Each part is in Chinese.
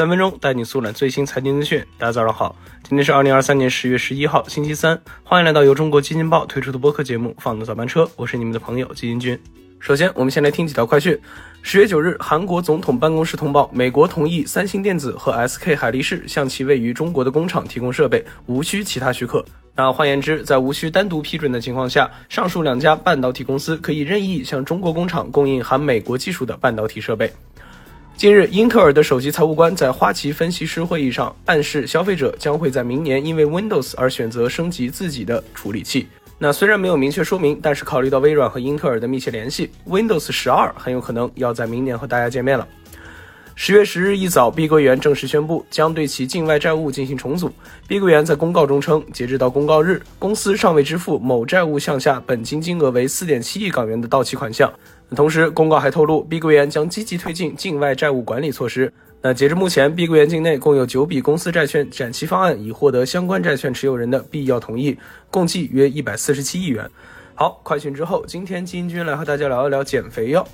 三分钟带你速览最新财经资讯。大家早上好，今天是二零二三年十月十一号，星期三。欢迎来到由中国基金报推出的播客节目《放的早班车》，我是你们的朋友基金君。首先，我们先来听几条快讯。十月九日，韩国总统办公室通报，美国同意三星电子和 SK 海力士向其位于中国的工厂提供设备，无需其他许可。那换言之，在无需单独批准的情况下，上述两家半导体公司可以任意向中国工厂供应含美国技术的半导体设备。近日，英特尔的首席财务官在花旗分析师会议上暗示，消费者将会在明年因为 Windows 而选择升级自己的处理器。那虽然没有明确说明，但是考虑到微软和英特尔的密切联系，Windows 十二很有可能要在明年和大家见面了。十月十日一早，碧桂园正式宣布将对其境外债务进行重组。碧桂园在公告中称，截止到公告日，公司尚未支付某债务项下本金金额为四点七亿港元的到期款项。同时，公告还透露，碧桂园将积极推进境外债务管理措施。那截至目前，碧桂园境内共有九笔公司债券展期方案已获得相关债券持有人的必要同意，共计约一百四十七亿元。好，快讯之后，今天金君来和大家聊一聊减肥药。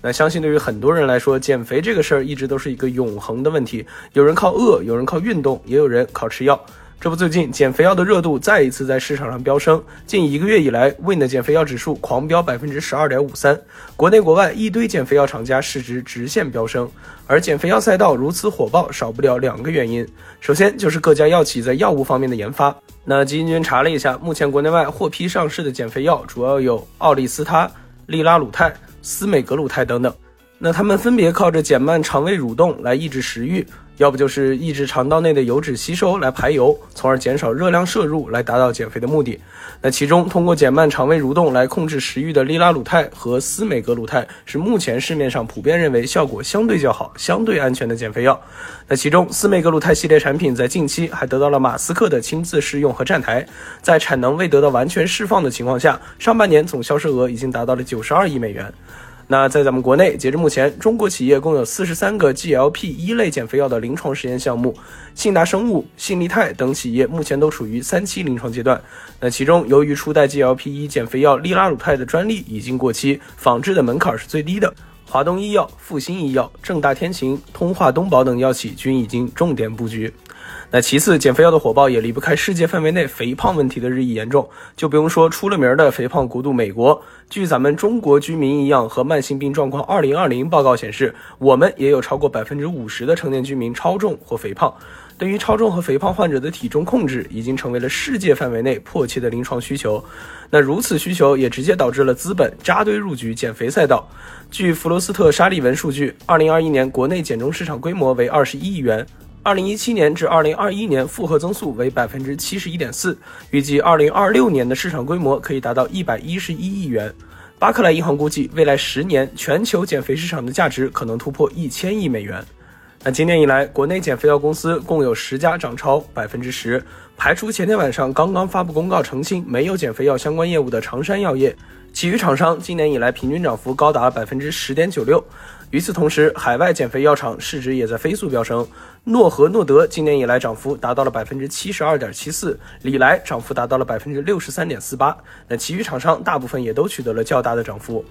那相信对于很多人来说，减肥这个事儿一直都是一个永恒的问题。有人靠饿，有人靠运动，也有人靠吃药。这不，最近减肥药的热度再一次在市场上飙升。近一个月以来，Win 的减肥药指数狂飙百分之十二点五三，国内国外一堆减肥药厂家市值直线飙升。而减肥药赛道如此火爆，少不了两个原因。首先就是各家药企在药物方面的研发。那基金君查了一下，目前国内外获批上市的减肥药主要有奥利司他、利拉鲁肽。司美格鲁肽等等，那它们分别靠着减慢肠胃蠕动来抑制食欲，要不就是抑制肠道内的油脂吸收来排油，从而减少热量摄入来达到减肥的目的。那其中通过减慢肠胃蠕动来控制食欲的利拉鲁肽和司美格鲁肽是目前市面上普遍认为效果相对较好、相对安全的减肥药。那其中司美格鲁肽系列产品在近期还得到了马斯克的亲自试用和站台，在产能未得到完全释放的情况下，上半年总销售额已经达到了九十二亿美元。那在咱们国内，截至目前，中国企业共有四十三个 GLP 一类减肥药的临床实验项目，信达生物、信利泰等企业目前都处于三期临床阶段。那其中，由于初代 GLP 一减肥药利拉鲁肽的专利已经过期，仿制的门槛是最低的，华东医药、复星医药、正大天晴、通化东宝等药企均已经重点布局。那其次，减肥药的火爆也离不开世界范围内肥胖问题的日益严重，就不用说出了名的肥胖国度美国。据咱们中国居民营养和慢性病状况二零二零报告显示，我们也有超过百分之五十的成年居民超重或肥胖。对于超重和肥胖患者的体重控制，已经成为了世界范围内迫切的临床需求。那如此需求也直接导致了资本扎堆入局减肥赛道。据弗罗斯特沙利文数据，二零二一年国内减重市场规模为二十一亿元。二零一七年至二零二一年复合增速为百分之七十一点四，预计二零二六年的市场规模可以达到一百一十一亿元。巴克莱银行估计，未来十年全球减肥市场的价值可能突破一千亿美元。那今年以来，国内减肥药公司共有十家涨超百分之十，排除前天晚上刚刚发布公告澄清没有减肥药相关业务的长山药业。其余厂商今年以来平均涨幅高达百分之十点九六。与此同时，海外减肥药厂市值也在飞速飙升。诺和诺德今年以来涨幅达到了百分之七十二点七四，李来涨幅达到了百分之六十三点四八。那其余厂商大部分也都取得了较大的涨幅。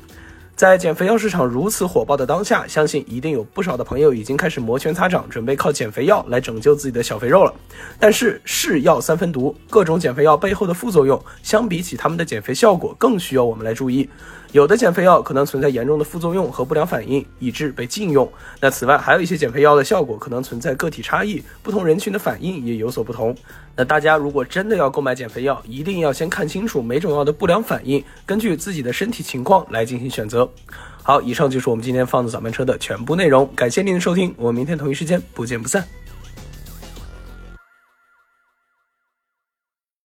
在减肥药市场如此火爆的当下，相信一定有不少的朋友已经开始摩拳擦掌，准备靠减肥药来拯救自己的小肥肉了。但是是药三分毒，各种减肥药背后的副作用，相比起他们的减肥效果，更需要我们来注意。有的减肥药可能存在严重的副作用和不良反应，以致被禁用。那此外，还有一些减肥药的效果可能存在个体差异，不同人群的反应也有所不同。那大家如果真的要购买减肥药，一定要先看清楚每种药的不良反应，根据自己的身体情况来进行选择。好，以上就是我们今天放的早班车的全部内容，感谢您的收听，我们明天同一时间不见不散。